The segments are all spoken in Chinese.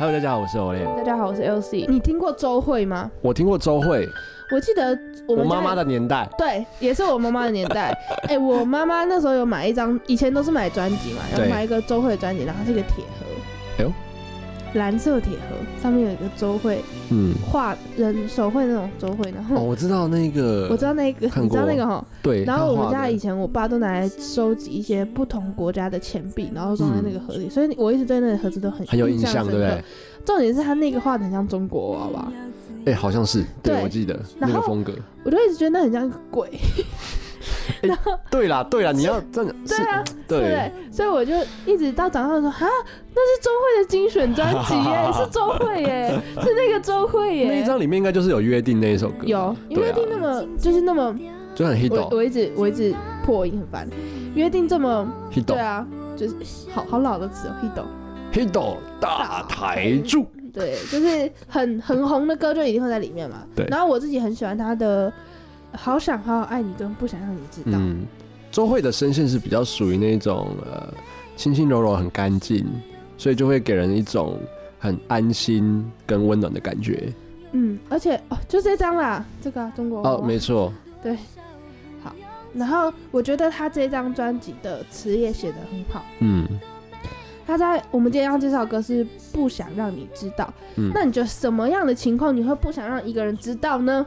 Hello，大家好，我是欧练。大家好，我是 LC。你听过周慧吗？我听过周慧，我记得我们家妈妈的年代。对，也是我妈妈的年代。哎、我妈妈那时候有买一张，以前都是买专辑嘛，然后对买一个周慧的专辑，然后是一个铁盒，哎呦，蓝色铁盒，上面有一个周会嗯，画人手绘那种周会，然后哦，后 我知道那个，我知道那个，你知道那个哈。对。然后我们家以前我爸都拿来收集一些不同国家的钱币，然后装在那个盒里，所以我一直对那个盒子都很嗯很有印象，对不对？重点是他那个画的很像中国娃娃，哎，好像是，对对我记得那个风格。我就一直觉得那很像对啦，对啦，你要真的是对啊，对？所以我就一直到长大的时候，哈，那是周慧的精选专辑耶，是周慧耶，是那个周慧耶。那一张里面应该就是有约定那一首歌，有，约定那么就是那么，就很 hit 我我一直我一直破音很烦。约定这么，hit 对啊，就是好好老的词哦 hit hit 大台柱，对，就是很很红的歌就一定会在里面嘛。对然后我自己很喜欢他的《好想好好爱你》跟《不想让你知道》。嗯，周慧的声线是比较属于那种呃轻轻柔柔、很干净，所以就会给人一种很安心跟温暖的感觉。嗯，而且哦，就这张啦，这个啊、中国哦，没错，对，好，然后我觉得他这张专辑的词也写得很好。嗯他在我们今天要介绍的歌是《不想让你知道》。嗯，那你觉得什么样的情况你会不想让一个人知道呢？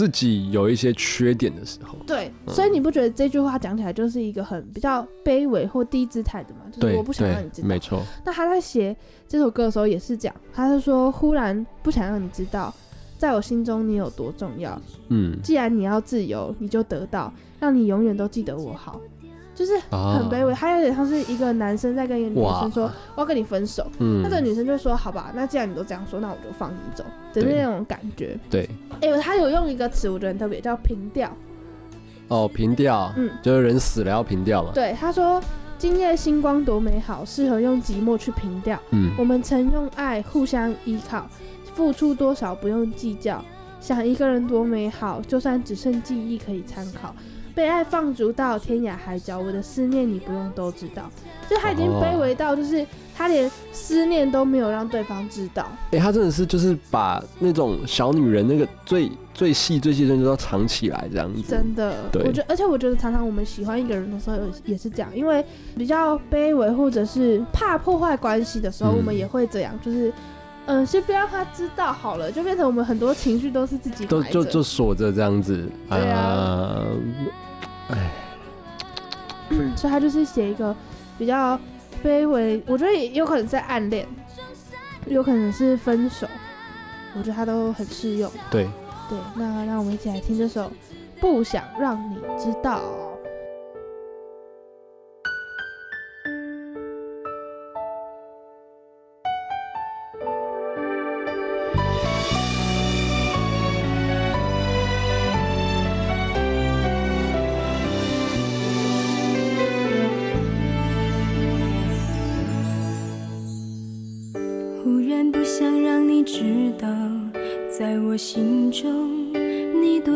自己有一些缺点的时候，对，嗯所以你不觉得这句话讲起来就是一个很比较卑微或低姿态的吗？就是对我不想让你知，道没。错，那他在写这首歌的时候也是这样，他是说忽然不想让你知道，在我心中你有多重要。嗯，既然你要自由，你就得到，让你永远都记得我好。就是啊很卑微，他有点像是一个男生在跟一个女生说我要跟你分手，嗯那这个女生就说好吧，那既然你都这样说，那我就放你走的对那种感觉。对哎、他有用一个词，我觉得很特别，叫平调。哦，平调，嗯就是人死了要平调嘛，对，他说今夜星光多美好，适合用寂寞去平调。嗯我们曾用爱互相依靠，付出多少不用计较。想一个人多美好，就算只剩记忆可以参考。被爱放逐到天涯海角，我的思念你不用都知道。就他已经卑微到，就是他连思念都没有让对方知道。哎、他真的是就是把那种小女人那个最最细最细的东西都藏起来，这样子，真的，对我觉得，而且我觉得常常我们喜欢一个人的时候也也是这样，因为比较卑微或者是怕破坏关系的时候，嗯我们也会这样，就是。嗯，先不要让他知道好了，就变成我们很多情绪都是自己都就就锁着这样子，对啊哎、所以他就是写一个比较卑微，我觉得也有可能是在暗恋，有可能是分手，我觉得他都很适用。对，对，那让我们一起来听这首《不想让你知道》。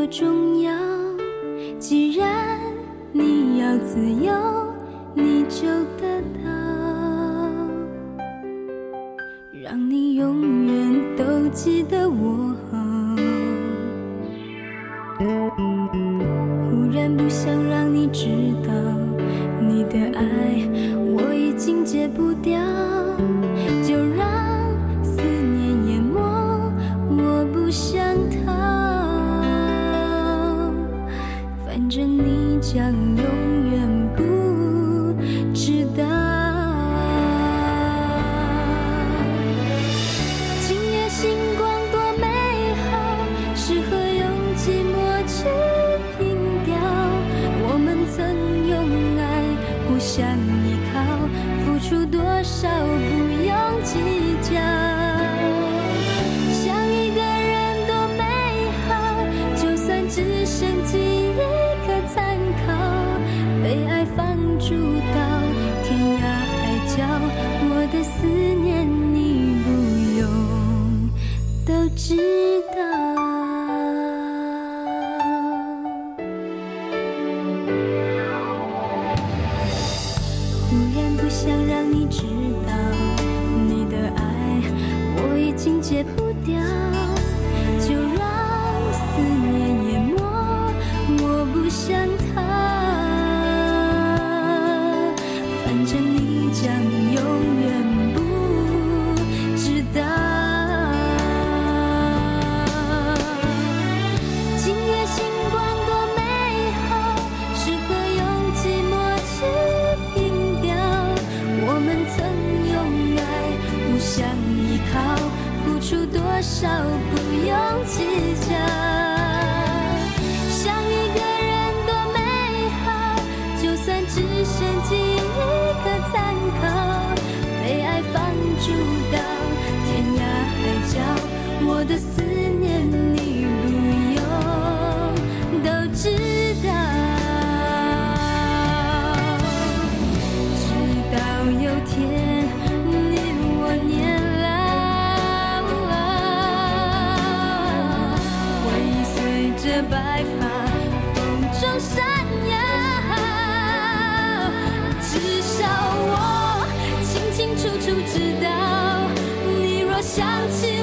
重要。既然你要自由，你就得到，让你永远都记得我好。忽然不想让你知道，你的爱我已经戒不掉。反正你将永远不知道。今夜星光多美好，适合用寂寞去凭吊。我们曾用爱互相想让你知道你的爱我已经戒不掉。的思念你不用都知道。直到有天你我年老回忆随着白发风中闪耀至少我清清楚楚知道。你若想起